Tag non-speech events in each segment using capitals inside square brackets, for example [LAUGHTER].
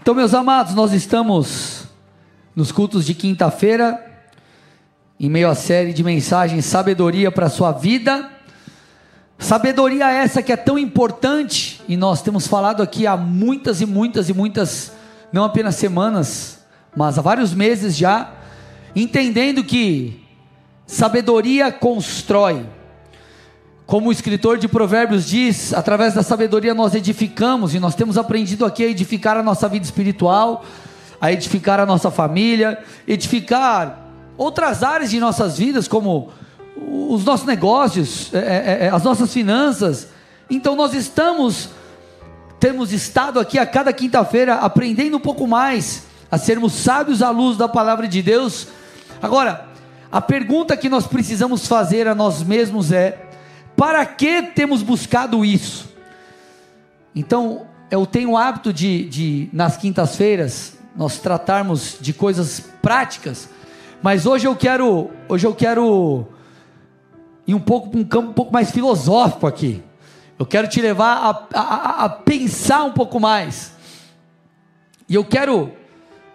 Então, meus amados, nós estamos nos cultos de quinta-feira, em meio à série de mensagens Sabedoria para a sua vida. Sabedoria essa que é tão importante e nós temos falado aqui há muitas e muitas e muitas, não apenas semanas, mas há vários meses já, entendendo que sabedoria constrói. Como o escritor de Provérbios diz, através da sabedoria nós edificamos e nós temos aprendido aqui a edificar a nossa vida espiritual, a edificar a nossa família, edificar outras áreas de nossas vidas, como os nossos negócios, é, é, é, as nossas finanças. Então nós estamos, temos estado aqui a cada quinta-feira aprendendo um pouco mais a sermos sábios à luz da palavra de Deus. Agora, a pergunta que nós precisamos fazer a nós mesmos é: para que temos buscado isso? Então, eu tenho o hábito de, de nas quintas-feiras, nós tratarmos de coisas práticas, mas hoje eu quero, hoje eu quero ir um pouco para um campo um pouco mais filosófico aqui. Eu quero te levar a, a, a pensar um pouco mais. E eu quero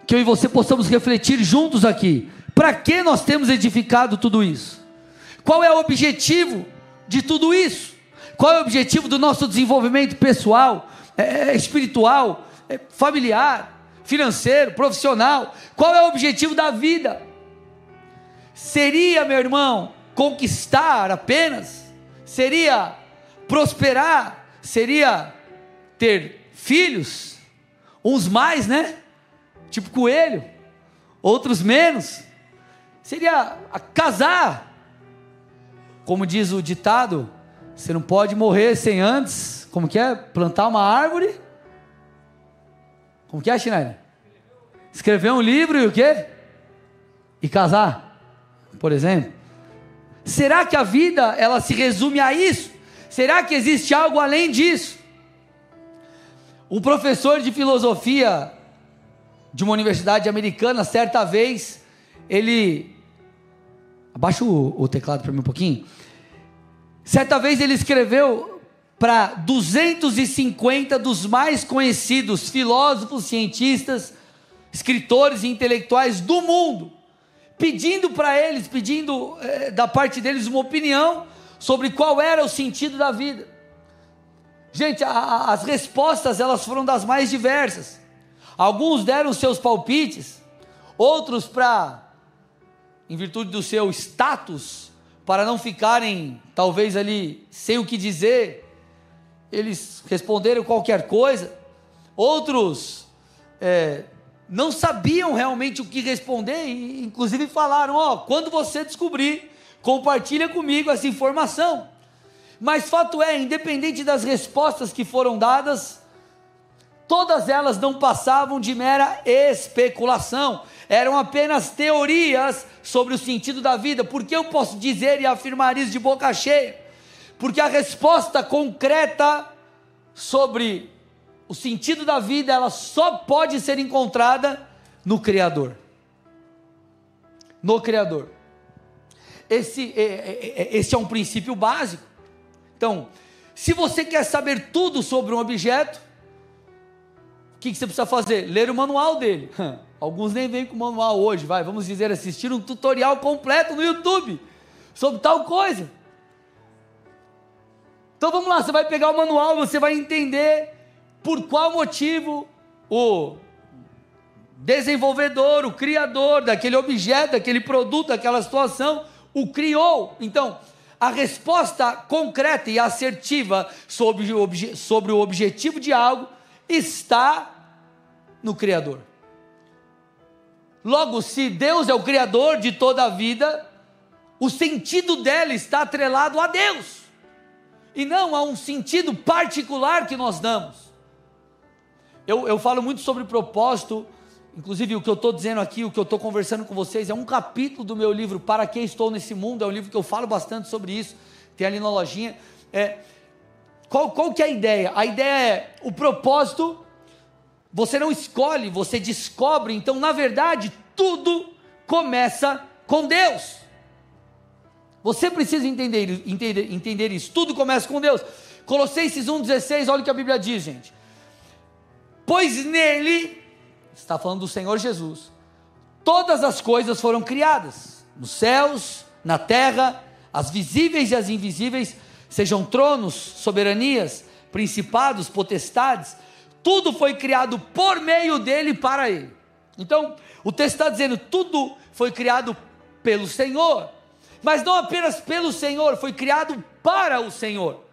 que eu e você possamos refletir juntos aqui. Para que nós temos edificado tudo isso? Qual é o objetivo de tudo isso? Qual é o objetivo do nosso desenvolvimento pessoal, é, é, espiritual, é, familiar, financeiro, profissional? Qual é o objetivo da vida? Seria, meu irmão, conquistar apenas? Seria prosperar? Seria ter filhos? Uns mais, né? Tipo coelho, outros menos. Seria casar? Como diz o ditado, você não pode morrer sem antes, como que é? Plantar uma árvore? Como que é, Schneider? Escrever um livro e o quê? E casar, por exemplo. Será que a vida ela se resume a isso? Será que existe algo além disso? Um professor de filosofia de uma universidade americana, certa vez, ele Abaixa o, o teclado para mim um pouquinho. Certa vez ele escreveu para 250 dos mais conhecidos filósofos, cientistas, escritores e intelectuais do mundo, pedindo para eles, pedindo é, da parte deles uma opinião sobre qual era o sentido da vida. Gente, a, a, as respostas elas foram das mais diversas. Alguns deram seus palpites, outros para em virtude do seu status, para não ficarem talvez ali sem o que dizer, eles responderam qualquer coisa. Outros é, não sabiam realmente o que responder e inclusive falaram: ó, oh, quando você descobrir, compartilha comigo essa informação. Mas fato é, independente das respostas que foram dadas, todas elas não passavam de mera especulação, eram apenas teorias sobre o sentido da vida. Por que eu posso dizer e afirmar isso de boca cheia? Porque a resposta concreta sobre o sentido da vida, ela só pode ser encontrada no Criador. No Criador. Esse, é, é, é, esse é um princípio básico. Então, se você quer saber tudo sobre um objeto, que, que você precisa fazer? Ler o manual dele. [LAUGHS] Alguns nem vêm com o manual hoje, vai, vamos dizer, assistir um tutorial completo no YouTube sobre tal coisa. Então vamos lá, você vai pegar o manual, você vai entender por qual motivo o desenvolvedor, o criador daquele objeto, daquele produto, daquela situação, o criou. Então, a resposta concreta e assertiva sobre o, sobre o objetivo de algo está no Criador. Logo, se Deus é o Criador de toda a vida, o sentido dela está atrelado a Deus, e não a um sentido particular que nós damos. Eu, eu falo muito sobre propósito, inclusive o que eu estou dizendo aqui, o que eu estou conversando com vocês, é um capítulo do meu livro Para Que Estou Nesse Mundo, é um livro que eu falo bastante sobre isso, tem ali na lojinha. É, qual, qual que é a ideia? A ideia é o propósito você não escolhe, você descobre. Então, na verdade, tudo começa com Deus. Você precisa entender, entender, entender isso. Tudo começa com Deus. Colossenses 1,16, olha o que a Bíblia diz, gente. Pois nele está falando do Senhor Jesus, todas as coisas foram criadas, nos céus, na terra, as visíveis e as invisíveis, sejam tronos, soberanias, principados, potestades, tudo foi criado por meio dele e para ele. Então, o texto está dizendo: tudo foi criado pelo Senhor, mas não apenas pelo Senhor, foi criado para o Senhor.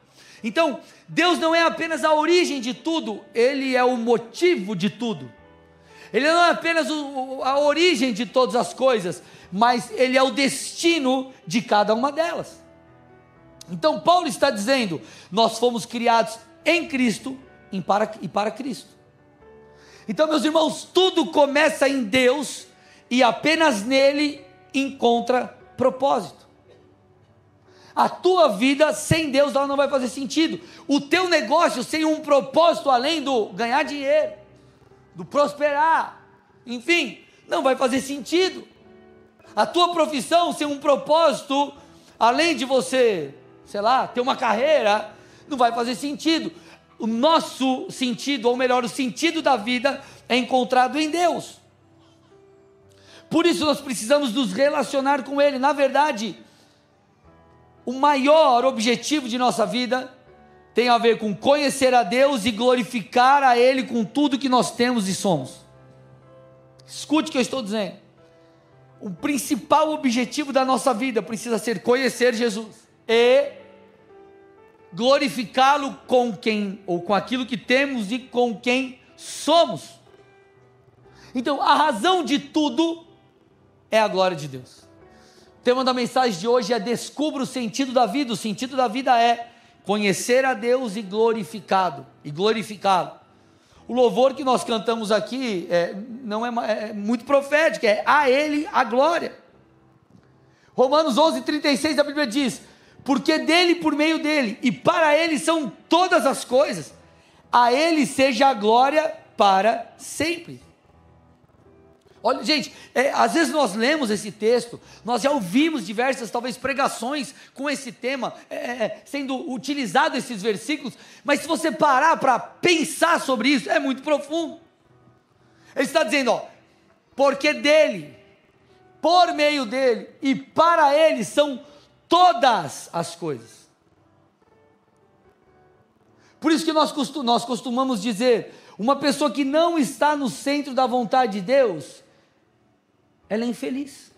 Então, Deus não é apenas a origem de tudo, Ele é o motivo de tudo. Ele não é apenas o, a origem de todas as coisas, mas Ele é o destino de cada uma delas. Então, Paulo está dizendo: nós fomos criados em Cristo e para, e para Cristo. Então, meus irmãos, tudo começa em Deus e apenas nele encontra propósito. A tua vida sem Deus ela não vai fazer sentido. O teu negócio sem um propósito além do ganhar dinheiro, do prosperar, enfim, não vai fazer sentido. A tua profissão sem um propósito além de você, sei lá, ter uma carreira, não vai fazer sentido. O nosso sentido, ou melhor, o sentido da vida é encontrado em Deus. Por isso nós precisamos nos relacionar com Ele. Na verdade, o maior objetivo de nossa vida tem a ver com conhecer a Deus e glorificar a Ele com tudo que nós temos e somos. Escute o que eu estou dizendo. O principal objetivo da nossa vida precisa ser conhecer Jesus e glorificá-lo com quem ou com aquilo que temos e com quem somos. Então, a razão de tudo é a glória de Deus. O tema da mensagem de hoje é Descubra o sentido da vida. O sentido da vida é conhecer a Deus e glorificado e glorificá-lo. O louvor que nós cantamos aqui é, não é, é, muito profético, é a Ele a glória. Romanos 11, 36, a Bíblia diz: Porque dele, por meio dele e para ele são todas as coisas, a Ele seja a glória para sempre. Olha, gente, é, às vezes nós lemos esse texto, nós já ouvimos diversas, talvez, pregações com esse tema, é, é, é sendo utilizado esses versículos, mas se você parar para pensar sobre isso, é muito profundo. Ele está dizendo, ó, porque dele, por meio dele e para ele são todas as coisas. Por isso que nós, costum, nós costumamos dizer, uma pessoa que não está no centro da vontade de Deus, ela é infeliz.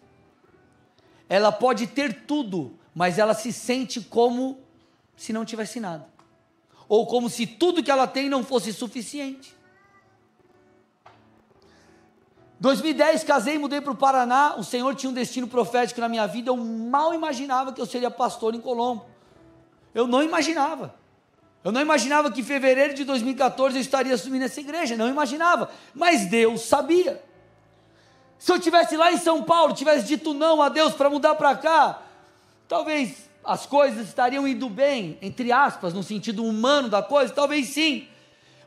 Ela pode ter tudo, mas ela se sente como se não tivesse nada. Ou como se tudo que ela tem não fosse suficiente. 2010, casei, mudei para o Paraná. O Senhor tinha um destino profético na minha vida. Eu mal imaginava que eu seria pastor em Colombo. Eu não imaginava. Eu não imaginava que em fevereiro de 2014 eu estaria assumindo essa igreja. Não imaginava. Mas Deus sabia. Se eu tivesse lá em São Paulo, tivesse dito não a Deus para mudar para cá, talvez as coisas estariam indo bem, entre aspas, no sentido humano da coisa, talvez sim.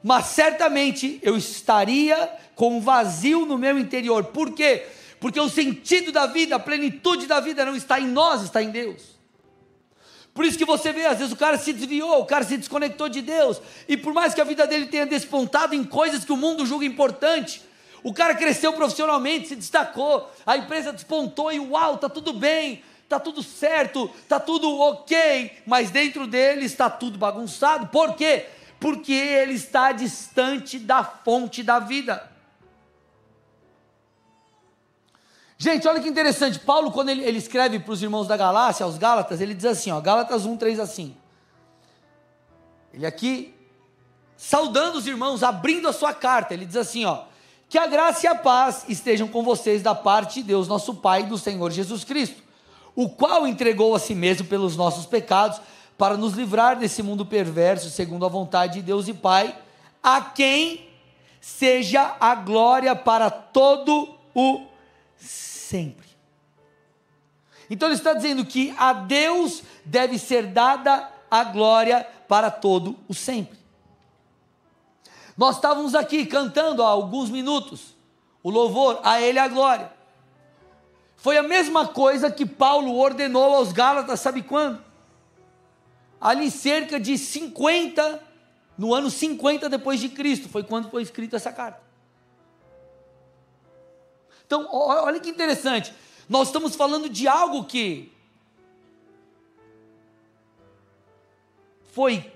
Mas certamente eu estaria com um vazio no meu interior. Por quê? Porque o sentido da vida, a plenitude da vida não está em nós, está em Deus. Por isso que você vê, às vezes o cara se desviou, o cara se desconectou de Deus, e por mais que a vida dele tenha despontado em coisas que o mundo julga importante, o cara cresceu profissionalmente, se destacou, a empresa despontou e uau, tá tudo bem, tá tudo certo, tá tudo ok, mas dentro dele está tudo bagunçado. Por quê? Porque ele está distante da fonte da vida. Gente, olha que interessante. Paulo, quando ele, ele escreve para os irmãos da Galácia, aos Gálatas, ele diz assim: ó, Gálatas 1, 3 assim. Ele aqui, saudando os irmãos, abrindo a sua carta, ele diz assim: ó, que a graça e a paz estejam com vocês da parte de Deus, nosso Pai e do Senhor Jesus Cristo, o qual entregou a si mesmo pelos nossos pecados, para nos livrar desse mundo perverso, segundo a vontade de Deus e Pai, a quem seja a glória para todo o sempre. Então ele está dizendo que a Deus deve ser dada a glória para todo o sempre. Nós estávamos aqui cantando há alguns minutos o louvor a Ele a glória. Foi a mesma coisa que Paulo ordenou aos Gálatas, sabe quando? Ali cerca de 50, no ano 50 depois de Cristo, foi quando foi escrita essa carta. Então, olha que interessante. Nós estamos falando de algo que foi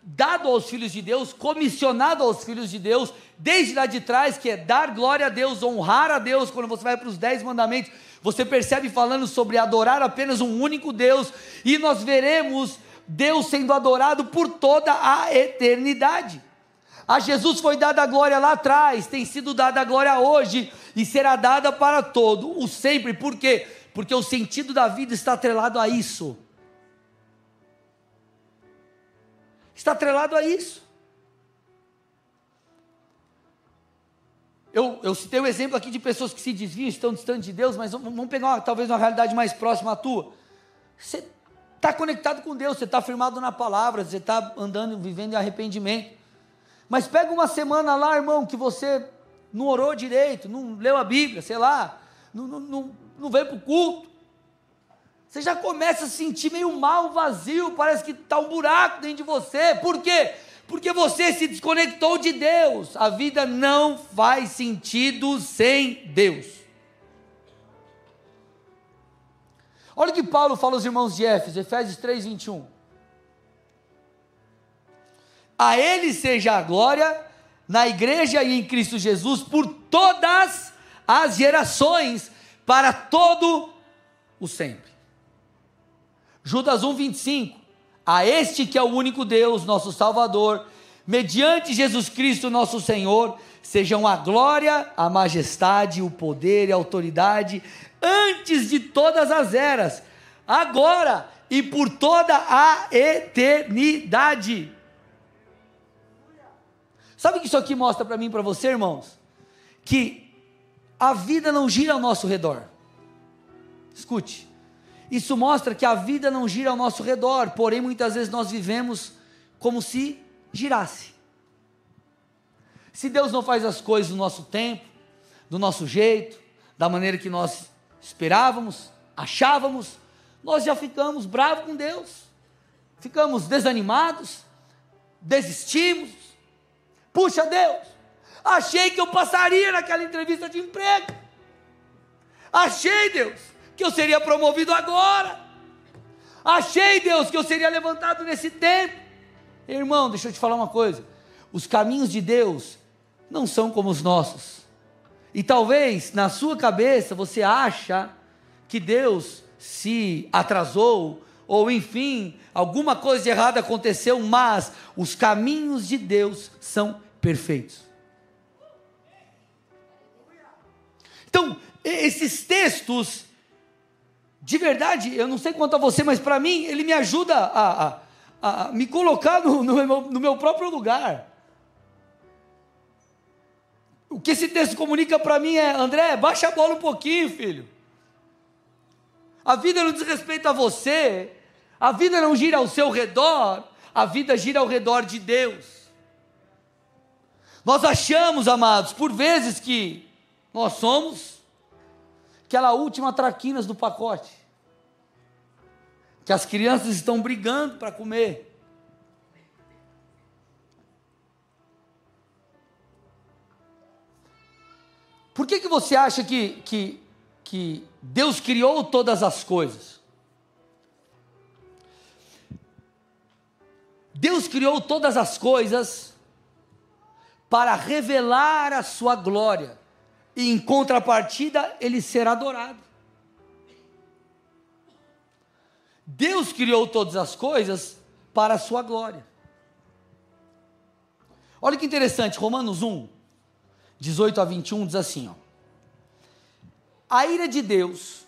dado aos filhos de Deus, comissionado aos filhos de Deus, desde lá de trás, que é dar glória a Deus, honrar a Deus, quando você vai para os dez mandamentos, você percebe falando sobre adorar apenas um único Deus, e nós veremos Deus sendo adorado por toda a eternidade. A Jesus foi dada a glória lá atrás, tem sido dada a glória hoje e será dada para todo o sempre. Por quê? Porque o sentido da vida está atrelado a isso. Está atrelado a isso. Eu, eu citei um exemplo aqui de pessoas que se desviam, estão distantes de Deus, mas vamos pegar uma, talvez uma realidade mais próxima à tua. Você está conectado com Deus, você está firmado na palavra, você está andando, vivendo em arrependimento. Mas pega uma semana lá, irmão, que você não orou direito, não leu a Bíblia, sei lá, não, não, não, não veio para o culto. Você já começa a sentir meio mal, vazio, parece que está um buraco dentro de você. Por quê? Porque você se desconectou de Deus. A vida não faz sentido sem Deus. Olha o que Paulo fala aos irmãos de Éfeso, Efésios 3, 21. A Ele seja a glória na igreja e em Cristo Jesus por todas as gerações, para todo o sempre. Judas 1, 25. A este que é o único Deus, nosso Salvador, mediante Jesus Cristo, nosso Senhor, sejam a glória, a majestade, o poder e a autoridade, antes de todas as eras, agora e por toda a eternidade. Sabe o que isso aqui mostra para mim e para você, irmãos? Que a vida não gira ao nosso redor. Escute, isso mostra que a vida não gira ao nosso redor, porém muitas vezes nós vivemos como se girasse. Se Deus não faz as coisas no nosso tempo, do nosso jeito, da maneira que nós esperávamos, achávamos, nós já ficamos bravos com Deus, ficamos desanimados, desistimos. Puxa Deus, achei que eu passaria naquela entrevista de emprego. Achei, Deus, que eu seria promovido agora. Achei, Deus, que eu seria levantado nesse tempo. Irmão, deixa eu te falar uma coisa: os caminhos de Deus não são como os nossos. E talvez na sua cabeça você acha que Deus se atrasou, ou enfim, alguma coisa de errada aconteceu, mas os caminhos de Deus são perfeitos. Então, esses textos de verdade, eu não sei quanto a você, mas para mim, ele me ajuda a, a, a me colocar no, no, meu, no meu próprio lugar. O que esse texto comunica para mim é: André, baixa a bola um pouquinho, filho. A vida não diz respeito a você, a vida não gira ao seu redor, a vida gira ao redor de Deus. Nós achamos, amados, por vezes que nós somos aquela última traquinas do pacote que as crianças estão brigando para comer. Por que, que você acha que, que, que Deus criou todas as coisas? Deus criou todas as coisas para revelar a sua glória, e em contrapartida, ele será adorado. Deus criou todas as coisas para a sua glória. Olha que interessante, Romanos 1, 18 a 21 diz assim: ó, A ira de Deus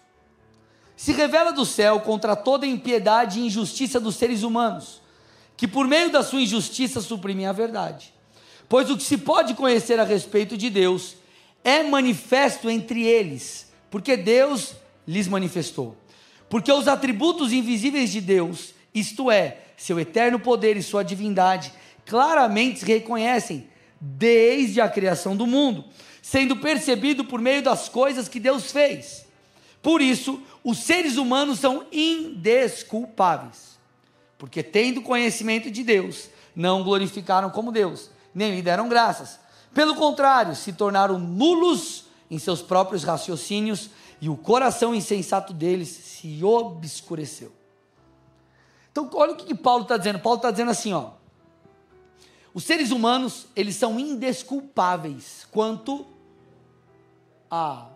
se revela do céu contra toda impiedade e injustiça dos seres humanos, que por meio da sua injustiça suprimem a verdade. Pois o que se pode conhecer a respeito de Deus é manifesto entre eles, porque Deus lhes manifestou. Porque os atributos invisíveis de Deus, isto é, seu eterno poder e sua divindade, claramente se reconhecem desde a criação do mundo, sendo percebido por meio das coisas que Deus fez. Por isso, os seres humanos são indesculpáveis, porque tendo conhecimento de Deus, não glorificaram como Deus, nem lhe deram graças. Pelo contrário, se tornaram nulos em seus próprios raciocínios e o coração insensato deles se obscureceu. Então, olha o que, que Paulo está dizendo. Paulo está dizendo assim, ó. Os seres humanos, eles são indesculpáveis quanto a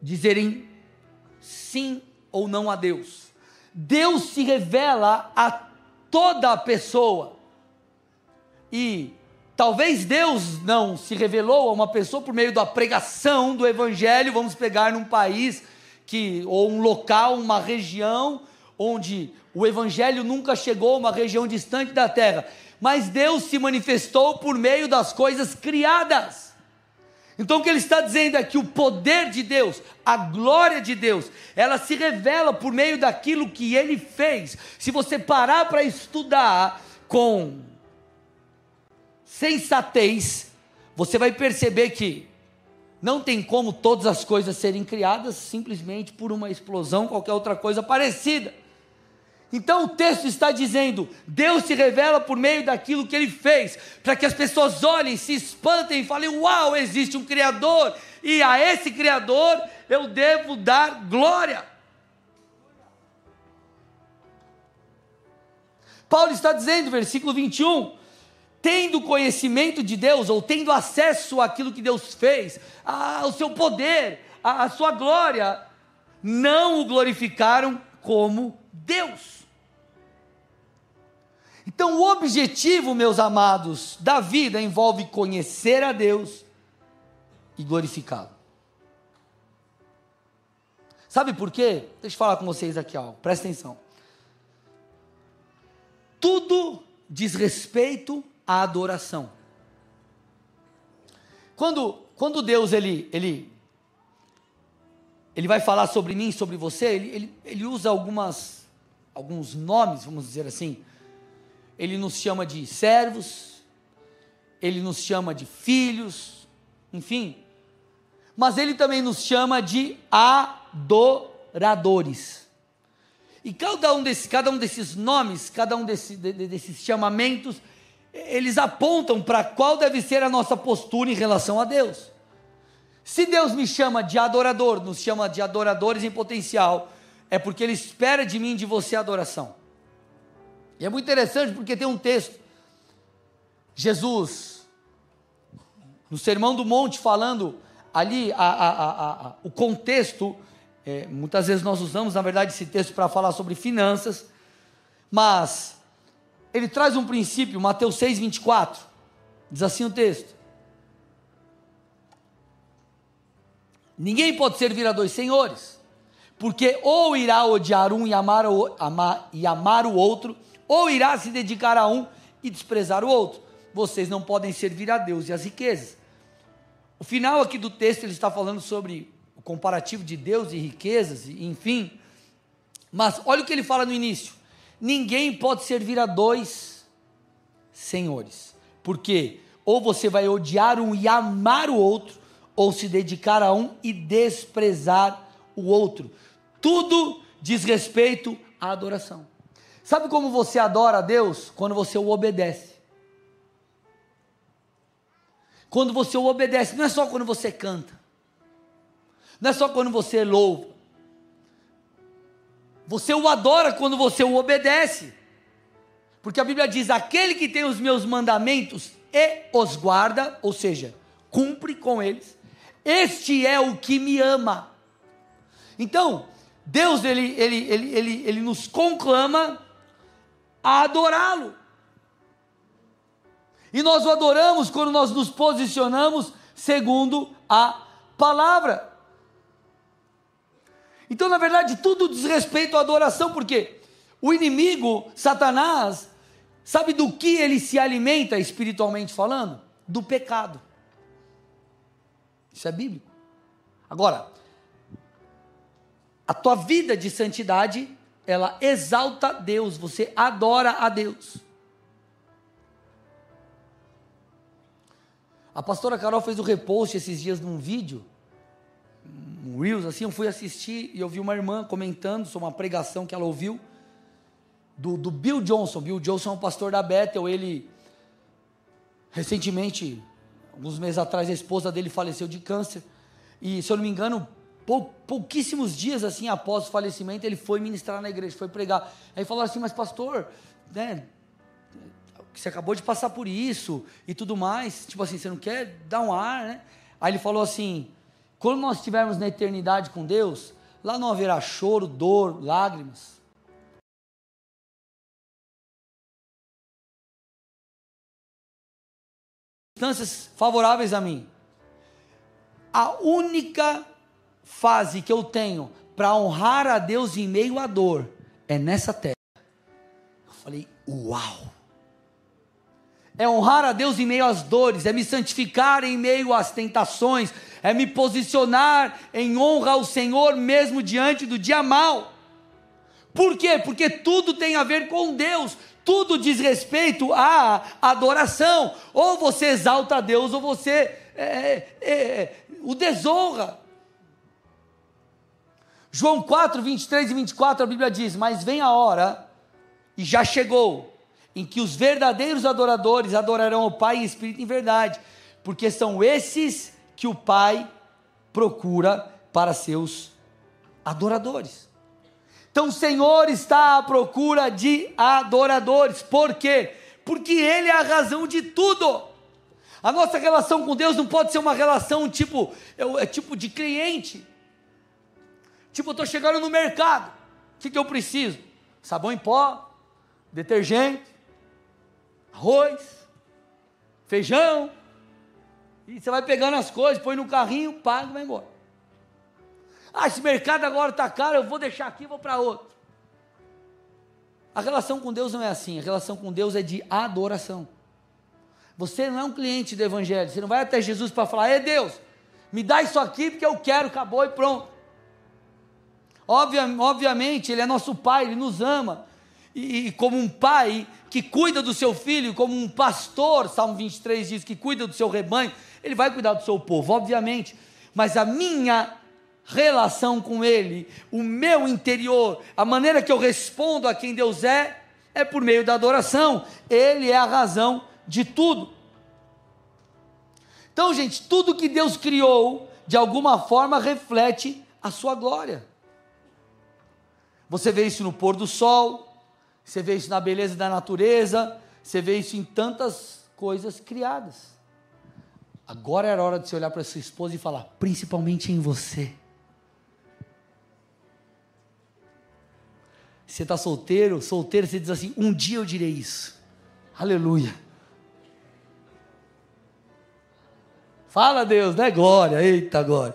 dizerem sim ou não a Deus. Deus se revela a toda pessoa. E talvez Deus não se revelou a uma pessoa por meio da pregação do evangelho, vamos pegar num país que ou um local, uma região onde o evangelho nunca chegou uma região distante da terra, mas Deus se manifestou por meio das coisas criadas. Então o que ele está dizendo é que o poder de Deus, a glória de Deus, ela se revela por meio daquilo que ele fez. Se você parar para estudar com sensatez, você vai perceber que não tem como todas as coisas serem criadas simplesmente por uma explosão, qualquer outra coisa parecida. Então o texto está dizendo: Deus se revela por meio daquilo que ele fez, para que as pessoas olhem, se espantem e falem: Uau, existe um Criador, e a esse Criador eu devo dar glória. Paulo está dizendo, versículo 21, tendo conhecimento de Deus, ou tendo acesso àquilo que Deus fez, ao seu poder, à sua glória, não o glorificaram como Deus. Então, o objetivo, meus amados, da vida envolve conhecer a Deus e glorificá-lo. Sabe por quê? Deixa eu falar com vocês aqui, ó. presta atenção. Tudo diz respeito à adoração. Quando, quando Deus ele, ele, ele vai falar sobre mim, sobre você, ele, ele, ele usa algumas, alguns nomes, vamos dizer assim ele nos chama de servos, ele nos chama de filhos, enfim. Mas ele também nos chama de adoradores. E cada um, desse, cada um desses nomes, cada um desse, de, desses chamamentos, eles apontam para qual deve ser a nossa postura em relação a Deus. Se Deus me chama de adorador, nos chama de adoradores em potencial, é porque Ele espera de mim, de você, adoração. E é muito interessante porque tem um texto. Jesus, no Sermão do Monte, falando ali a, a, a, o contexto, é, muitas vezes nós usamos, na verdade, esse texto para falar sobre finanças, mas ele traz um princípio, Mateus 6, 24, diz assim o texto: Ninguém pode servir a dois senhores, porque ou irá odiar um e amar o, e amar o outro, ou irá se dedicar a um e desprezar o outro. Vocês não podem servir a Deus e as riquezas. O final aqui do texto ele está falando sobre o comparativo de Deus e riquezas, enfim. Mas olha o que ele fala no início: ninguém pode servir a dois senhores, porque ou você vai odiar um e amar o outro, ou se dedicar a um e desprezar o outro. Tudo diz respeito à adoração. Sabe como você adora a Deus? Quando você o obedece. Quando você o obedece, não é só quando você canta, não é só quando você louva. Você o adora quando você o obedece. Porque a Bíblia diz: aquele que tem os meus mandamentos e os guarda, ou seja, cumpre com eles, este é o que me ama. Então, Deus ele, ele, ele, ele, ele nos conclama a adorá-lo. E nós o adoramos quando nós nos posicionamos segundo a palavra. Então, na verdade, tudo diz respeito à adoração, porque o inimigo, Satanás, sabe do que ele se alimenta espiritualmente falando? Do pecado. Isso é bíblico. Agora, a tua vida de santidade ela exalta Deus, você adora a Deus. A pastora Carol fez um repost esses dias num vídeo, um Reels, assim, eu fui assistir e eu vi uma irmã comentando sobre uma pregação que ela ouviu, do, do Bill Johnson. Bill Johnson é um pastor da Bethel, ele, recentemente, alguns meses atrás, a esposa dele faleceu de câncer, E, se eu não me engano, pou, pouquíssimos dias assim após o falecimento, ele foi ministrar na igreja, foi pregar. Aí falou assim: Mas, pastor, né, você acabou de passar por isso e tudo mais. Tipo assim, você não quer dar um ar, né? Aí ele falou assim: quando nós estivermos na eternidade com Deus, lá não haverá choro, dor, lágrimas. Circunstâncias favoráveis a mim. A única fase que eu tenho para honrar a Deus em meio à dor é nessa terra. Eu falei, uau! é honrar a Deus em meio às dores, é me santificar em meio às tentações, é me posicionar em honra ao Senhor mesmo diante do dia mal. Por quê? Porque tudo tem a ver com Deus, tudo diz respeito à adoração. Ou você exalta a Deus, ou você é, é, é o desonra. João 4, 23 e 24, a Bíblia diz: Mas vem a hora, e já chegou, em que os verdadeiros adoradores adorarão o Pai em espírito e em verdade, porque são esses que o Pai procura para seus adoradores. Então o Senhor está à procura de adoradores. Por quê? Porque Ele é a razão de tudo. A nossa relação com Deus não pode ser uma relação tipo, é tipo de cliente. Tipo, eu estou chegando no mercado. O que, que eu preciso? Sabão em pó, detergente, arroz, feijão. E você vai pegando as coisas, põe no carrinho, paga e vai embora. Ah, esse mercado agora está caro, eu vou deixar aqui e vou para outro. A relação com Deus não é assim, a relação com Deus é de adoração. Você não é um cliente do Evangelho, você não vai até Jesus para falar, é Deus, me dá isso aqui porque eu quero, acabou e pronto. Obvia, obviamente, Ele é nosso Pai, Ele nos ama, e, e como um pai que cuida do seu filho, como um pastor, Salmo 23 diz que cuida do seu rebanho, ele vai cuidar do seu povo, obviamente, mas a minha relação com ele, o meu interior, a maneira que eu respondo a quem Deus é, é por meio da adoração, ele é a razão de tudo. Então, gente, tudo que Deus criou, de alguma forma reflete a sua glória. Você vê isso no pôr do sol, você vê isso na beleza da natureza, você vê isso em tantas coisas criadas. Agora era hora de você olhar para sua esposa e falar, principalmente em você. Você está solteiro, solteiro, você diz assim: um dia eu direi isso. Aleluia. Fala Deus, né? Glória, eita glória.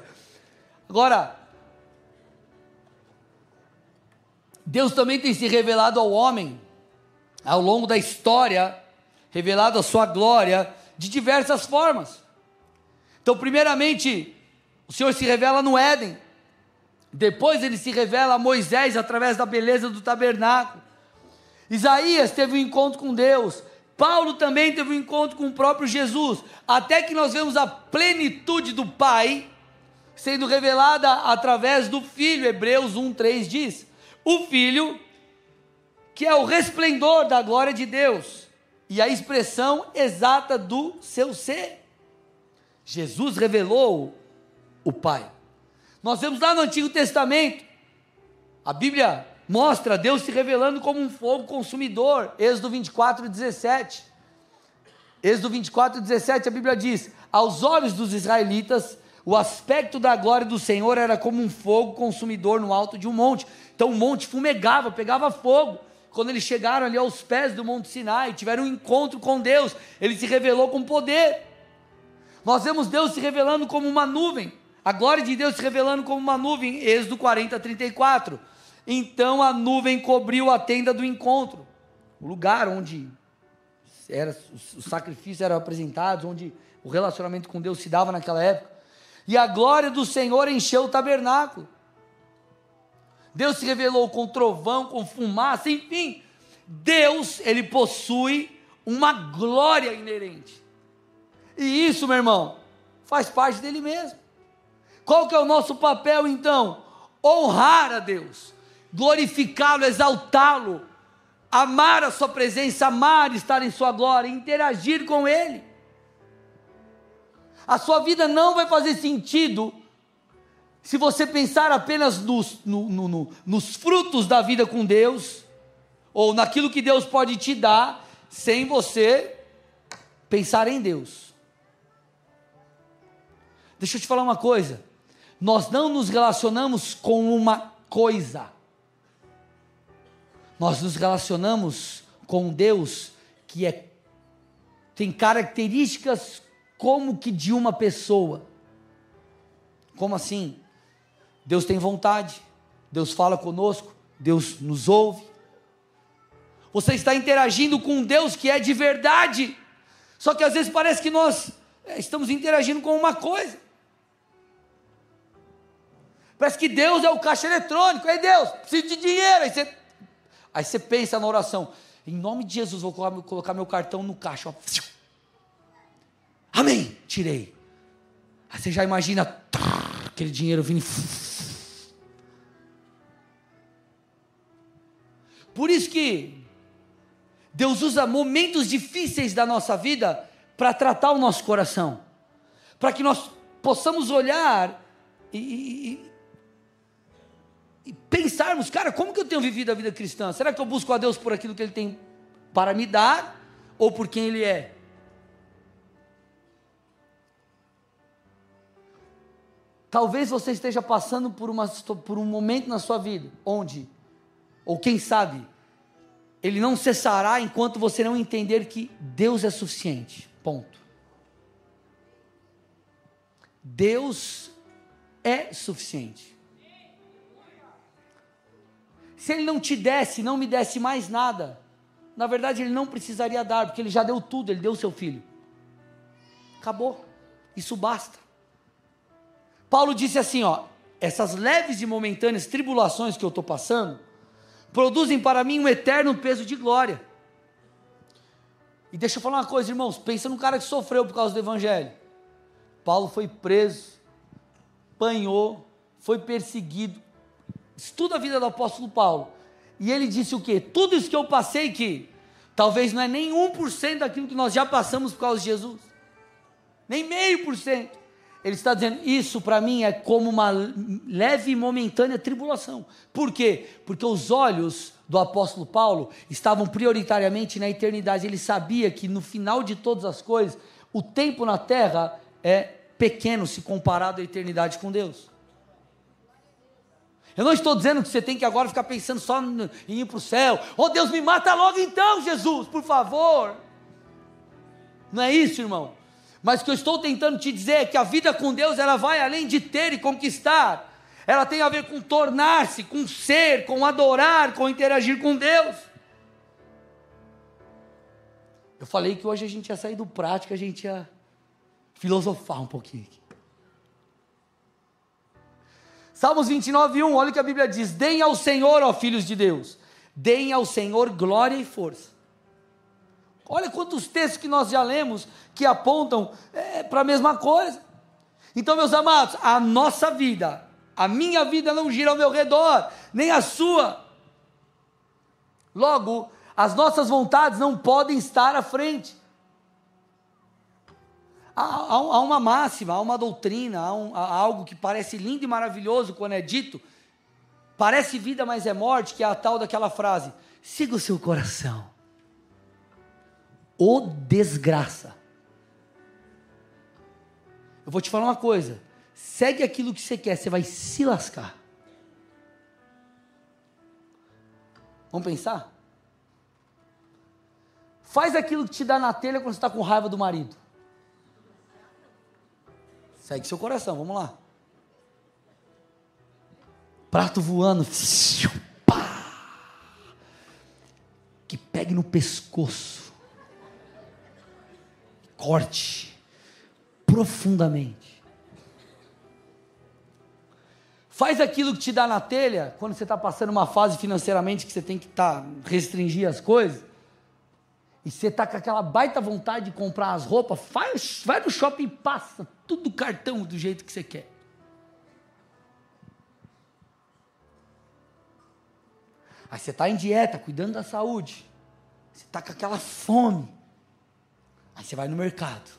Agora, Deus também tem se revelado ao homem, ao longo da história, revelado a sua glória de diversas formas. Então, primeiramente, o Senhor se revela no Éden. Depois ele se revela a Moisés através da beleza do tabernáculo. Isaías teve um encontro com Deus. Paulo também teve um encontro com o próprio Jesus. Até que nós vemos a plenitude do Pai sendo revelada através do Filho. Hebreus 1,3 diz o Filho, que é o resplendor da glória de Deus e a expressão exata do seu ser. Jesus revelou o Pai. Nós vemos lá no Antigo Testamento, a Bíblia mostra Deus se revelando como um fogo consumidor, Êxodo 24, 17. Êxodo 24, 17, a Bíblia diz: Aos olhos dos israelitas, o aspecto da glória do Senhor era como um fogo consumidor no alto de um monte. Então o monte fumegava, pegava fogo. Quando eles chegaram ali aos pés do Monte Sinai, tiveram um encontro com Deus, ele se revelou com poder. Nós vemos Deus se revelando como uma nuvem, a glória de Deus se revelando como uma nuvem, Êxodo 40, 34. Então a nuvem cobriu a tenda do encontro, o lugar onde era, os sacrifícios eram apresentados, onde o relacionamento com Deus se dava naquela época e a glória do Senhor encheu o tabernáculo. Deus se revelou com trovão, com fumaça, enfim. Deus, ele possui uma glória inerente. E isso, meu irmão, faz parte dele mesmo. Qual que é o nosso papel então? Honrar a Deus, glorificá-lo, exaltá-lo, amar a sua presença, amar estar em sua glória, interagir com ele. A sua vida não vai fazer sentido se você pensar apenas nos, no, no, no, nos frutos da vida com Deus, ou naquilo que Deus pode te dar, sem você pensar em Deus. Deixa eu te falar uma coisa. Nós não nos relacionamos com uma coisa. Nós nos relacionamos com Deus que é tem características como que de uma pessoa. Como assim? Deus tem vontade, Deus fala conosco, Deus nos ouve. Você está interagindo com um Deus que é de verdade. Só que às vezes parece que nós é, estamos interagindo com uma coisa. Parece que Deus é o caixa eletrônico. Aí Deus, preciso de dinheiro. Aí você, aí você pensa na oração. Em nome de Jesus, vou colocar meu cartão no caixa. Ó. Amém. Tirei. Aí você já imagina aquele dinheiro vindo. Por isso que Deus usa momentos difíceis da nossa vida para tratar o nosso coração, para que nós possamos olhar e, e, e, pensarmos, cara, como que eu tenho vivido a vida cristã? Será que eu busco a Deus por aquilo que Ele tem para me dar ou por quem Ele é? Talvez você esteja passando por, uma, por um momento na sua vida onde, ou quem sabe, ele não cessará enquanto você não entender que Deus é suficiente. Ponto. Deus é suficiente. Se Ele não te desse, não me desse mais nada, na verdade Ele não precisaria dar, porque Ele já deu tudo, Ele deu o seu filho. Acabou. Isso basta. Paulo disse assim: ó, essas leves e momentâneas tribulações que eu estou passando, produzem para mim um eterno peso de glória. E deixa eu falar uma coisa, irmãos, pensa no cara que sofreu por causa do evangelho. Paulo foi preso, apanhou, foi perseguido. Estuda a vida do apóstolo Paulo. E ele disse o quê? Tudo isso que eu passei que talvez não é nem 1% daquilo que nós já passamos por causa de Jesus. Nem meio por cento. Ele está dizendo: Isso para mim é como uma leve e momentânea tribulação. Por quê? Porque os olhos do apóstolo Paulo estavam prioritariamente na eternidade. Ele sabia que no final de todas as coisas, o tempo na terra é pequeno se comparado à eternidade com Deus. Eu não estou dizendo que você tem que agora ficar pensando só em ir para o céu. Oh Deus, me mata logo então, Jesus, por favor. Não é isso, irmão. Mas o que eu estou tentando te dizer é que a vida com Deus ela vai além de ter e conquistar. Ela tem a ver com tornar-se, com ser, com adorar, com interagir com Deus. Eu falei que hoje a gente ia sair do prático, a gente ia filosofar um pouquinho aqui. Salmos 29, 1, olha o que a Bíblia diz: Deem ao Senhor, ó filhos de Deus, deem ao Senhor glória e força. Olha quantos textos que nós já lemos que apontam é, para a mesma coisa. Então, meus amados, a nossa vida, a minha vida não gira ao meu redor, nem a sua. Logo, as nossas vontades não podem estar à frente. Há, há, há uma máxima, há uma doutrina, há, um, há algo que parece lindo e maravilhoso quando é dito. Parece vida, mas é morte, que é a tal daquela frase: siga o seu coração ou desgraça. Eu vou te falar uma coisa: segue aquilo que você quer, você vai se lascar. Vamos pensar? Faz aquilo que te dá na telha quando você está com raiva do marido. Segue seu coração, vamos lá. Prato voando. Que pegue no pescoço corte profundamente. Faz aquilo que te dá na telha, quando você está passando uma fase financeiramente que você tem que tá, restringir as coisas, e você está com aquela baita vontade de comprar as roupas, faz, vai no shopping e passa tudo cartão do jeito que você quer. Aí você está em dieta, cuidando da saúde. Você está com aquela fome. Aí você vai no mercado.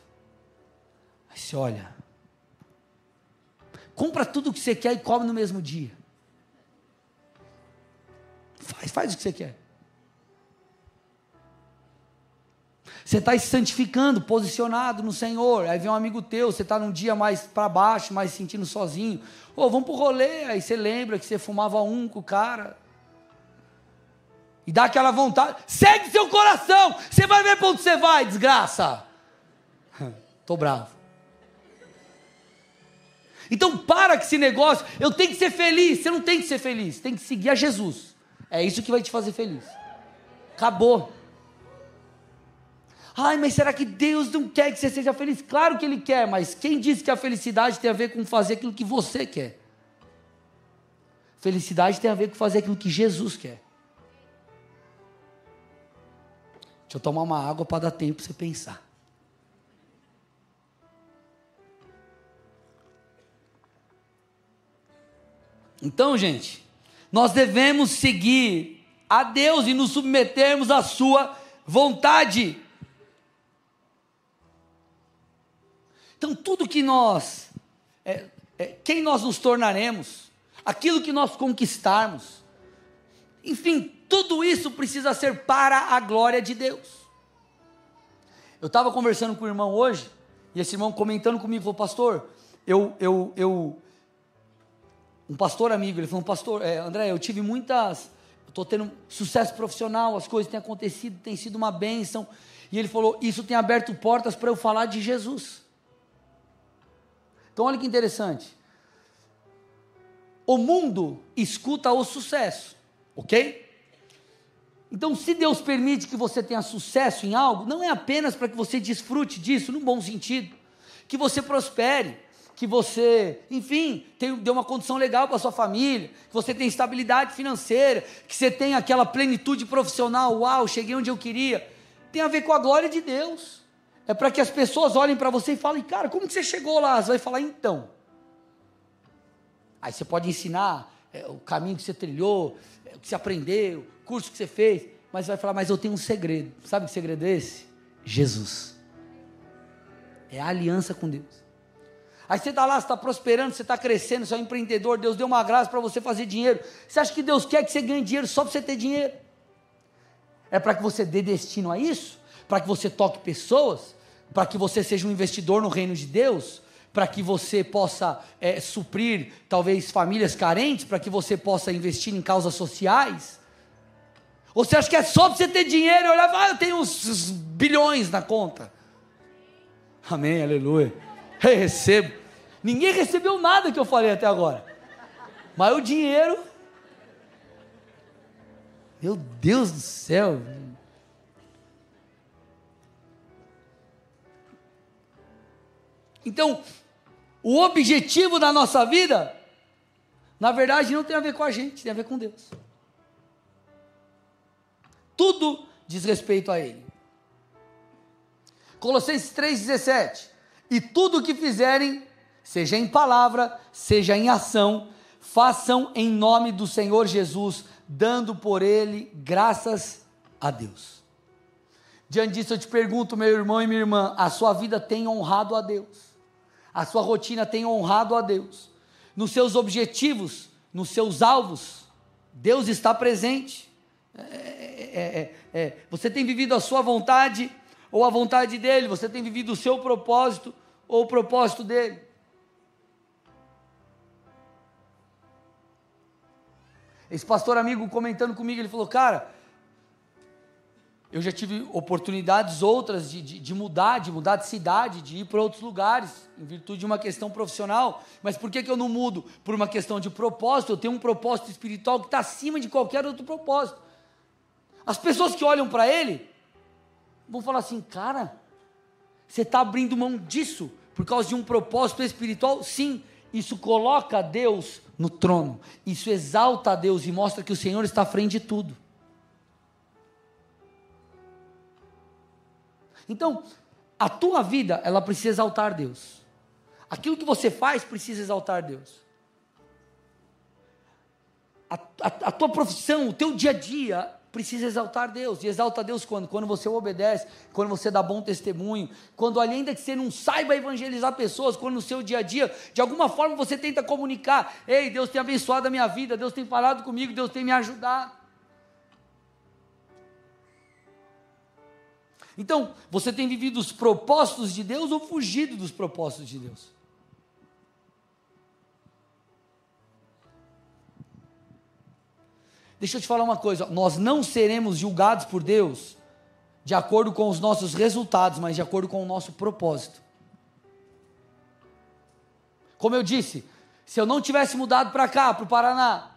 Aí você olha. Compra tudo o que você quer e come no mesmo dia. Faz, faz o que você quer. Você está se santificando, posicionado no Senhor. Aí vem um amigo teu, você está num dia mais para baixo, mais sentindo sozinho. Ô, oh, vamos pro rolê. Aí você lembra que você fumava um com o cara. E dá aquela vontade. Segue seu coração. Você vai ver para onde você vai, desgraça. [LAUGHS] Tô bravo. Então para com esse negócio. Eu tenho que ser feliz. Você não tem que ser feliz. Tem que seguir a Jesus. É isso que vai te fazer feliz. Acabou. Ai, mas será que Deus não quer que você seja feliz? Claro que Ele quer, mas quem disse que a felicidade tem a ver com fazer aquilo que você quer? Felicidade tem a ver com fazer aquilo que Jesus quer. Deixa eu tomar uma água para dar tempo para você pensar. Então, gente, nós devemos seguir a Deus e nos submetermos à Sua vontade. Então, tudo que nós, é, é, quem nós nos tornaremos, aquilo que nós conquistarmos, enfim, tudo isso precisa ser para a glória de Deus. Eu estava conversando com o irmão hoje, e esse irmão comentando comigo, falou, pastor, eu, eu, eu, um pastor amigo, ele falou, pastor, é, André, eu tive muitas, estou tendo sucesso profissional, as coisas têm acontecido, tem sido uma bênção, e ele falou, isso tem aberto portas para eu falar de Jesus. Então, olha que interessante. O mundo escuta o sucesso, ok? Então, se Deus permite que você tenha sucesso em algo, não é apenas para que você desfrute disso, no bom sentido, que você prospere, que você, enfim, tem, dê uma condição legal para sua família, que você tenha estabilidade financeira, que você tenha aquela plenitude profissional, uau, cheguei onde eu queria. Tem a ver com a glória de Deus. É para que as pessoas olhem para você e falem, cara, como que você chegou lá? Você vai falar, então. Aí você pode ensinar é, o caminho que você trilhou, é, o que você aprendeu, curso que você fez, mas você vai falar, mas eu tenho um segredo. Sabe que segredo é esse? Jesus. É a aliança com Deus. Aí você está lá, você está prosperando, você está crescendo, você é um empreendedor, Deus deu uma graça para você fazer dinheiro. Você acha que Deus quer que você ganhe dinheiro só para você ter dinheiro? É para que você dê destino a isso? Para que você toque pessoas? para que você seja um investidor no reino de Deus, para que você possa é, suprir talvez famílias carentes, para que você possa investir em causas sociais? Ou você acha que é só você ter dinheiro e olhar, ah, eu tenho uns bilhões na conta? Amém, aleluia. Eu recebo. Ninguém recebeu nada que eu falei até agora. Mas o dinheiro. Meu Deus do céu. Então, o objetivo da nossa vida, na verdade, não tem a ver com a gente, tem a ver com Deus. Tudo diz respeito a Ele. Colossenses 3,17: E tudo o que fizerem, seja em palavra, seja em ação, façam em nome do Senhor Jesus, dando por Ele graças a Deus. Diante disso, eu te pergunto, meu irmão e minha irmã, a sua vida tem honrado a Deus? a sua rotina tem honrado a Deus. Nos seus objetivos, nos seus alvos, Deus está presente. É, é, é, é, você tem vivido a sua vontade ou a vontade dele, você tem vivido o seu propósito ou o propósito dele. Esse pastor amigo comentando comigo, ele falou: Cara, eu já tive oportunidades outras de, de, de, mudar, de mudar de cidade, de ir para outros lugares, em virtude de uma questão profissional. Mas por que, que eu não mudo? Por uma questão de propósito. Eu tenho um propósito espiritual que está acima de qualquer outro propósito. As pessoas que olham para ele vão falar assim: cara, você está abrindo mão disso por causa de um propósito espiritual? Sim, isso coloca Deus no trono, isso exalta a Deus e mostra que o Senhor está à frente de tudo. Então, a tua vida, ela precisa exaltar Deus. Aquilo que você faz precisa exaltar Deus. A, a, a tua profissão, o teu dia a dia precisa exaltar Deus. E exalta Deus quando? Quando você obedece, quando você dá bom testemunho, quando ainda que você não saiba evangelizar pessoas, quando no seu dia a dia, de alguma forma você tenta comunicar: ei, Deus tem abençoado a minha vida, Deus tem falado comigo, Deus tem me ajudado. Então, você tem vivido os propósitos de Deus ou fugido dos propósitos de Deus? Deixa eu te falar uma coisa: nós não seremos julgados por Deus de acordo com os nossos resultados, mas de acordo com o nosso propósito. Como eu disse, se eu não tivesse mudado para cá, para o Paraná,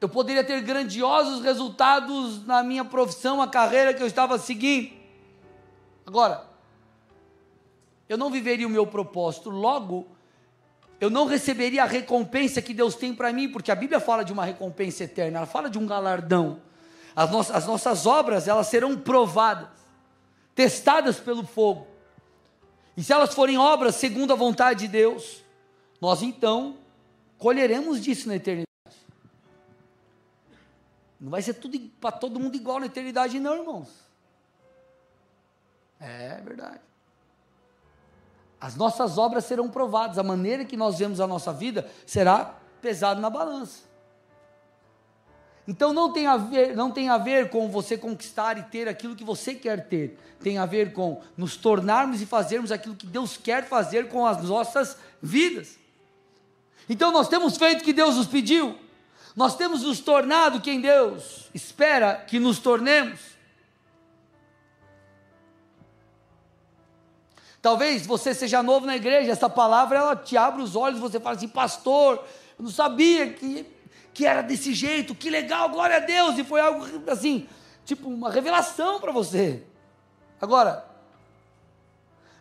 eu poderia ter grandiosos resultados na minha profissão, a carreira que eu estava seguindo. Agora, eu não viveria o meu propósito, logo, eu não receberia a recompensa que Deus tem para mim, porque a Bíblia fala de uma recompensa eterna, ela fala de um galardão. As nossas, as nossas obras, elas serão provadas, testadas pelo fogo. E se elas forem obras segundo a vontade de Deus, nós então colheremos disso na eternidade. Não vai ser tudo para todo mundo igual na eternidade, não, irmãos. É verdade. As nossas obras serão provadas, a maneira que nós vemos a nossa vida será pesada na balança. Então não tem a ver, não tem a ver com você conquistar e ter aquilo que você quer ter. Tem a ver com nos tornarmos e fazermos aquilo que Deus quer fazer com as nossas vidas. Então nós temos feito o que Deus nos pediu. Nós temos nos tornado quem Deus espera que nos tornemos. Talvez você seja novo na igreja, essa palavra ela te abre os olhos, você fala assim, pastor, eu não sabia que, que era desse jeito, que legal, glória a Deus, e foi algo assim, tipo uma revelação para você. Agora,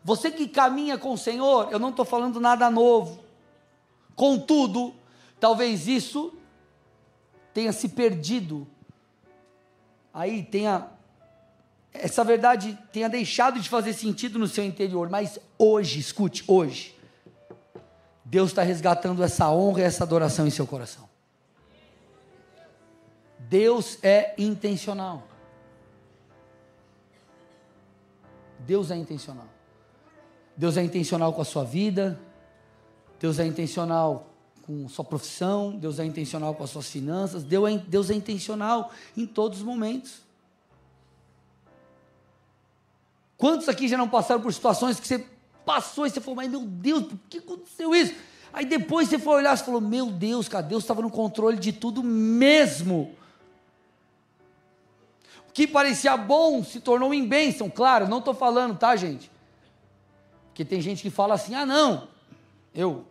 você que caminha com o Senhor, eu não estou falando nada novo, contudo, talvez isso tenha se perdido, aí tenha essa verdade tenha deixado de fazer sentido no seu interior, mas hoje, escute, hoje, Deus está resgatando essa honra e essa adoração em seu coração. Deus é intencional. Deus é intencional. Deus é intencional com a sua vida, Deus é intencional com sua profissão, Deus é intencional com as suas finanças, Deus é, Deus é intencional em todos os momentos. Quantos aqui já não passaram por situações que você passou e você falou, mas meu Deus, por que aconteceu isso? Aí depois você foi olhar e falou, meu Deus, cara, Deus estava no controle de tudo mesmo. O que parecia bom se tornou em bênção, claro, não estou falando, tá, gente? Porque tem gente que fala assim, ah, não, eu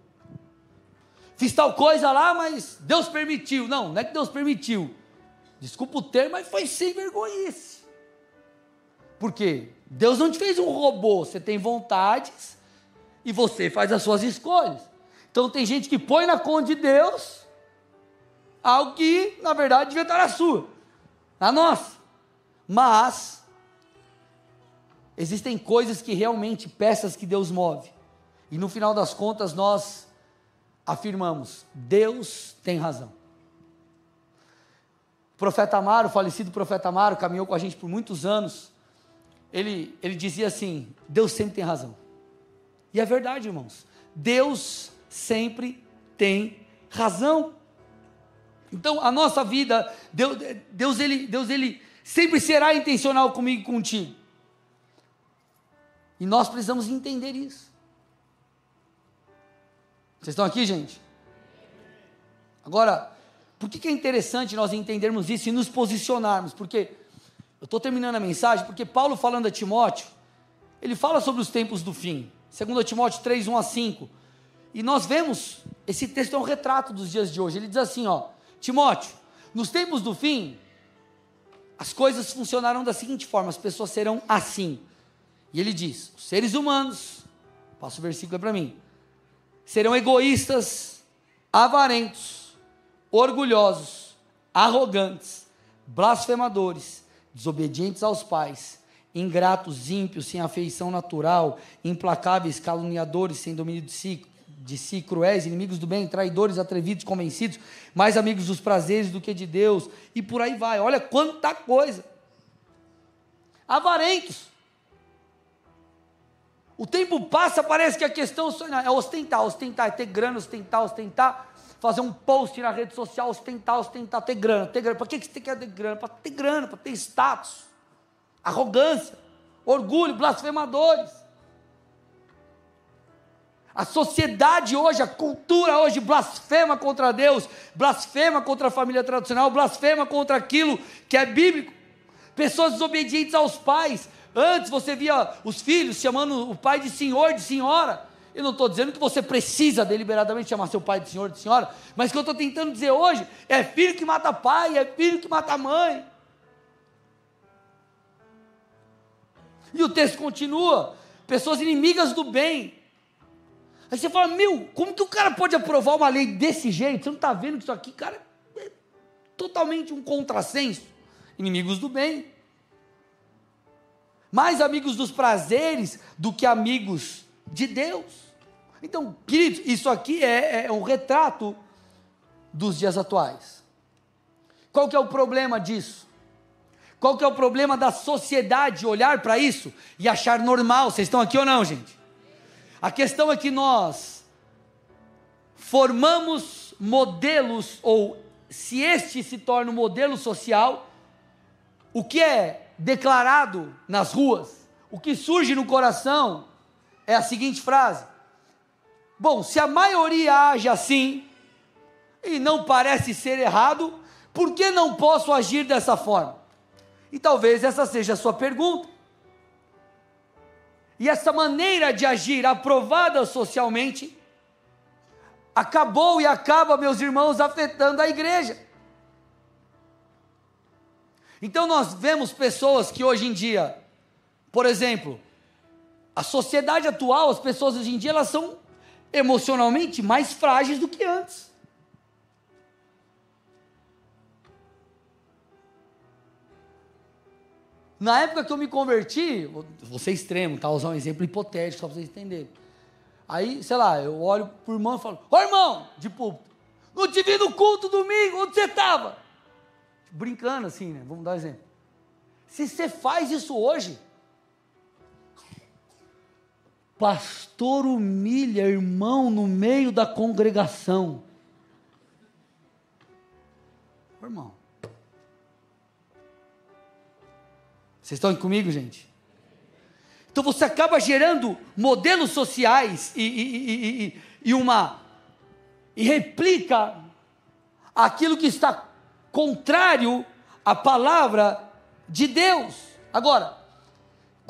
fiz tal coisa lá, mas Deus permitiu. Não, não é que Deus permitiu. Desculpa o termo, mas foi sem vergonhice. Por quê? Deus não te fez um robô, você tem vontades e você faz as suas escolhas. Então tem gente que põe na conta de Deus algo que, na verdade, devia estar na sua, na nossa. Mas existem coisas que realmente, peças que Deus move. E no final das contas nós afirmamos: Deus tem razão. O profeta Amaro, o falecido profeta Amaro, caminhou com a gente por muitos anos ele, ele dizia assim: Deus sempre tem razão. E é verdade, irmãos. Deus sempre tem razão. Então, a nossa vida, Deus, Deus, ele, Deus ele sempre será intencional comigo e contigo. E nós precisamos entender isso. Vocês estão aqui, gente? Agora, por que, que é interessante nós entendermos isso e nos posicionarmos? Porque eu estou terminando a mensagem porque Paulo, falando a Timóteo, ele fala sobre os tempos do fim. 2 Timóteo 3, 1 a 5. E nós vemos, esse texto é um retrato dos dias de hoje. Ele diz assim: ó, Timóteo, nos tempos do fim, as coisas funcionarão da seguinte forma: as pessoas serão assim. E ele diz: os seres humanos, passa o versículo para mim, serão egoístas, avarentos, orgulhosos, arrogantes, blasfemadores desobedientes aos pais, ingratos, ímpios, sem afeição natural, implacáveis, caluniadores, sem domínio de si, de si, cruéis, inimigos do bem, traidores, atrevidos, convencidos, mais amigos dos prazeres do que de Deus, e por aí vai. Olha quanta coisa. Avarentos. O tempo passa, parece que a questão é ostentar, ostentar, é ter grana, ostentar, ostentar, fazer um post na rede social, ostentar, ostentar, ter grana, ter grana. Para que você quer ter grana? Para ter grana, para ter status, arrogância, orgulho, blasfemadores. A sociedade hoje, a cultura hoje blasfema contra Deus, blasfema contra a família tradicional, blasfema contra aquilo que é bíblico. Pessoas desobedientes aos pais. Antes você via os filhos chamando o pai de senhor, de senhora. Eu não estou dizendo que você precisa deliberadamente chamar seu pai de senhor, de senhora, mas o que eu estou tentando dizer hoje é filho que mata pai, é filho que mata mãe. E o texto continua: pessoas inimigas do bem. Aí você fala, meu, como que o cara pode aprovar uma lei desse jeito? Você não está vendo que isso aqui, cara, é totalmente um contrassenso. Inimigos do bem. Mais amigos dos prazeres do que amigos de Deus. Então, queridos, isso aqui é, é um retrato dos dias atuais. Qual que é o problema disso? Qual que é o problema da sociedade olhar para isso e achar normal? Vocês estão aqui ou não, gente? A questão é que nós formamos modelos, ou se este se torna um modelo social, o que é declarado nas ruas, o que surge no coração, é a seguinte frase: Bom, se a maioria age assim, e não parece ser errado, por que não posso agir dessa forma? E talvez essa seja a sua pergunta. E essa maneira de agir aprovada socialmente acabou e acaba, meus irmãos, afetando a igreja. Então nós vemos pessoas que hoje em dia, por exemplo, a sociedade atual, as pessoas hoje em dia, elas são emocionalmente mais frágeis do que antes. Na época que eu me converti, vou ser extremo, tá? Vou usar um exemplo hipotético só para vocês entenderem. Aí, sei lá, eu olho pro irmão e falo: Ô irmão, de púlpito, não te vi no culto domingo, onde você estava? Brincando assim, né? Vamos dar um exemplo. Se você faz isso hoje, pastor humilha irmão no meio da congregação. Irmão, Vocês estão comigo, gente? Então você acaba gerando modelos sociais e, e, e, e, uma e replica aquilo que está contrário à palavra de Deus. Agora,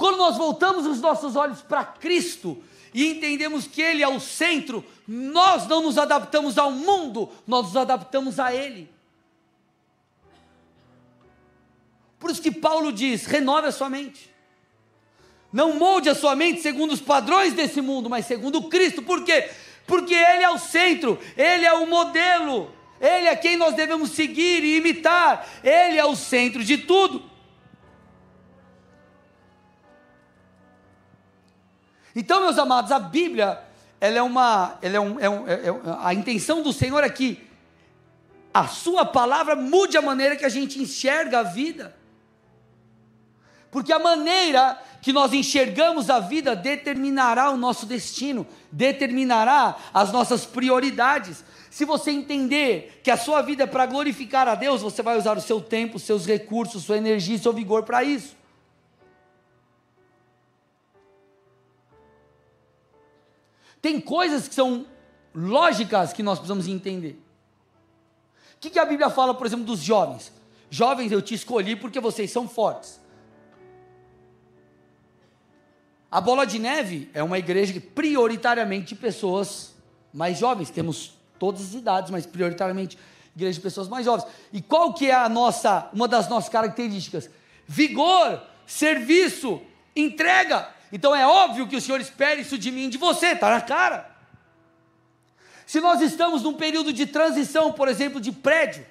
quando nós voltamos os nossos olhos para Cristo e entendemos que Ele é o centro, nós não nos adaptamos ao mundo, nós nos adaptamos a Ele. Por isso que Paulo diz: renove a sua mente. Não molde a sua mente segundo os padrões desse mundo, mas segundo Cristo. Por quê? Porque Ele é o centro, Ele é o modelo, Ele é quem nós devemos seguir e imitar, Ele é o centro de tudo. Então, meus amados, a Bíblia, ela é uma, ela é um, é um, é, é, a intenção do Senhor aqui, é a Sua palavra mude a maneira que a gente enxerga a vida. Porque a maneira que nós enxergamos a vida determinará o nosso destino, determinará as nossas prioridades. Se você entender que a sua vida é para glorificar a Deus, você vai usar o seu tempo, os seus recursos, sua energia, seu vigor para isso. Tem coisas que são lógicas que nós precisamos entender. O que, que a Bíblia fala, por exemplo, dos jovens? Jovens, eu te escolhi porque vocês são fortes. A Bola de Neve é uma igreja que prioritariamente de pessoas mais jovens. Temos todas as idades, mas prioritariamente igreja de pessoas mais jovens. E qual que é a nossa, uma das nossas características? Vigor, serviço, entrega. Então é óbvio que o Senhor espera isso de mim de você, está na cara. Se nós estamos num período de transição, por exemplo, de prédio,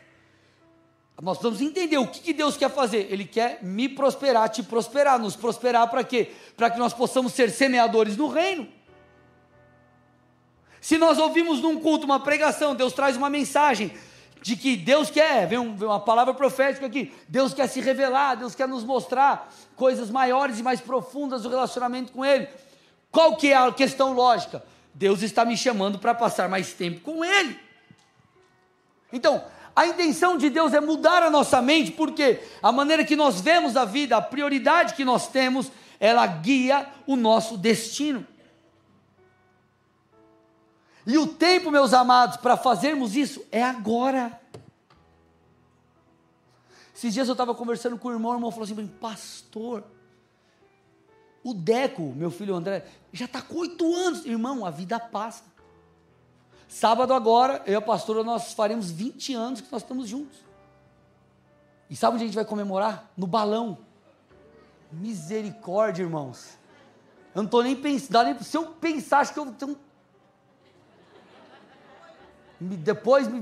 nós precisamos entender o que, que Deus quer fazer. Ele quer me prosperar, te prosperar, nos prosperar para quê? Para que nós possamos ser semeadores no reino. Se nós ouvimos num culto uma pregação, Deus traz uma mensagem de que Deus quer, vem, um, uma palavra profética aqui, Deus quer se revelar, Deus quer nos mostrar coisas maiores e mais profundas do relacionamento com Ele. Qual que é a questão lógica? Deus está me chamando para passar mais tempo com Ele. Então, a intenção de Deus é mudar a nossa mente, porque a maneira que nós vemos a vida, a prioridade que nós temos, ela guia o nosso destino. E o tempo, meus amados, para fazermos isso é agora. Esses dias eu estava conversando com o irmão, o irmão falou assim: Pastor, o Deco, meu filho André, já está com oito anos. Irmão, a vida passa. Sábado agora, eu e a pastora, nós faremos 20 anos que nós estamos juntos. E sabe onde a gente vai comemorar? No balão. Misericórdia, irmãos. Eu não estou nem pensando, se eu pensar, acho que eu tenho depois me,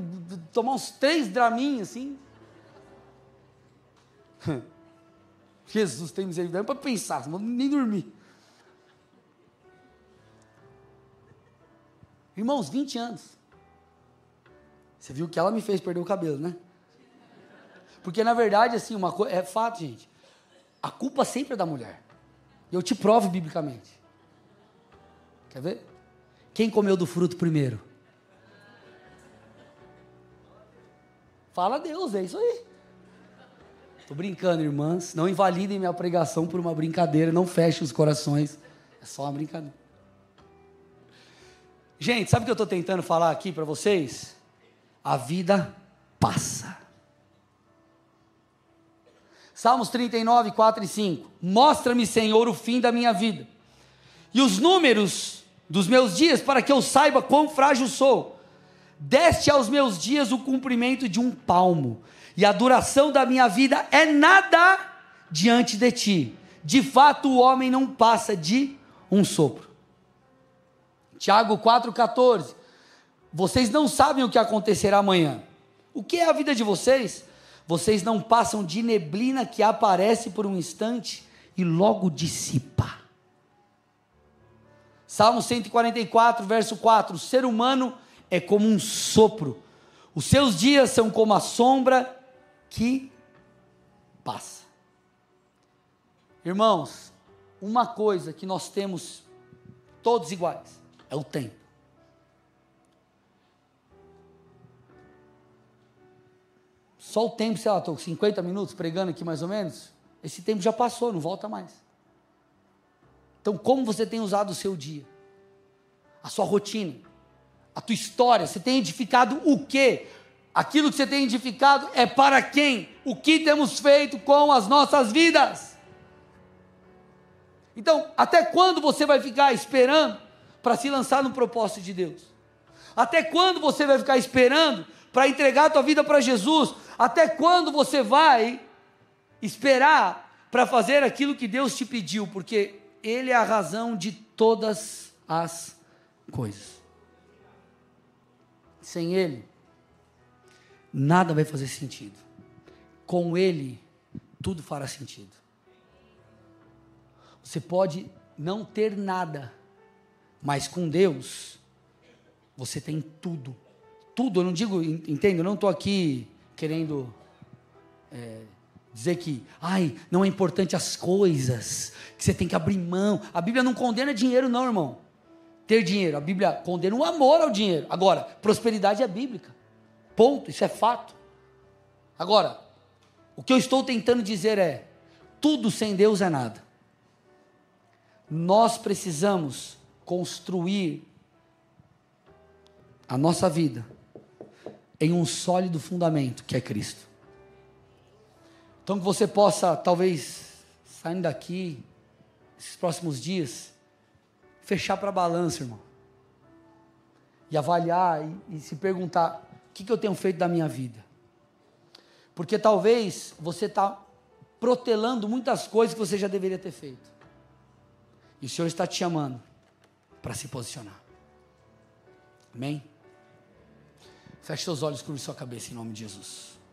tomar uns três draminhos assim. [LAUGHS] Jesus tem misericórdia para pensar, nem dormir. Irmãos, 20 anos. Você viu que ela me fez perder o cabelo, né? Porque na verdade, assim, uma. É fato, gente. A culpa sempre é da mulher. Eu te provo biblicamente. Quer ver? Quem comeu do fruto primeiro? Fala a Deus, é isso aí. Estou brincando, irmãs. Não invalidem minha pregação por uma brincadeira. Não fechem os corações. É só uma brincadeira. Gente, sabe o que eu estou tentando falar aqui para vocês? A vida passa. Salmos 39, 4 e 5. Mostra-me, Senhor, o fim da minha vida e os números dos meus dias, para que eu saiba quão frágil sou. Deste aos meus dias o cumprimento de um palmo, e a duração da minha vida é nada diante de ti. De fato, o homem não passa de um sopro. Tiago 4,14. Vocês não sabem o que acontecerá amanhã. O que é a vida de vocês? Vocês não passam de neblina que aparece por um instante e logo dissipa. Salmo 144, verso 4: O ser humano é como um sopro. Os seus dias são como a sombra que passa. Irmãos, uma coisa que nós temos todos iguais é o tempo. Só o tempo, sei lá, estou 50 minutos pregando aqui mais ou menos. Esse tempo já passou, não volta mais. Então, como você tem usado o seu dia? A sua rotina? A tua história, você tem edificado o quê? Aquilo que você tem edificado é para quem? O que temos feito com as nossas vidas? Então, até quando você vai ficar esperando para se lançar no propósito de Deus? Até quando você vai ficar esperando para entregar a tua vida para Jesus? Até quando você vai esperar para fazer aquilo que Deus te pediu? Porque Ele é a razão de todas as coisas. Sem Ele, nada vai fazer sentido. Com Ele, tudo fará sentido. Você pode não ter nada, mas com Deus, você tem tudo. Tudo, eu não digo, entendo, eu não estou aqui querendo é, dizer que, ai, não é importante as coisas, que você tem que abrir mão. A Bíblia não condena dinheiro, não, irmão ter dinheiro. A Bíblia condena o amor ao dinheiro. Agora, prosperidade é bíblica. Ponto, isso é fato. Agora, o que eu estou tentando dizer é: tudo sem Deus é nada. Nós precisamos construir a nossa vida em um sólido fundamento que é Cristo. Então que você possa, talvez, saindo daqui, esses próximos dias, fechar para balança, irmão. E avaliar e, e se perguntar: o que, que eu tenho feito da minha vida? Porque talvez você está protelando muitas coisas que você já deveria ter feito. E o Senhor está te chamando para se posicionar. Amém? Feche seus olhos, curve sua cabeça em nome de Jesus.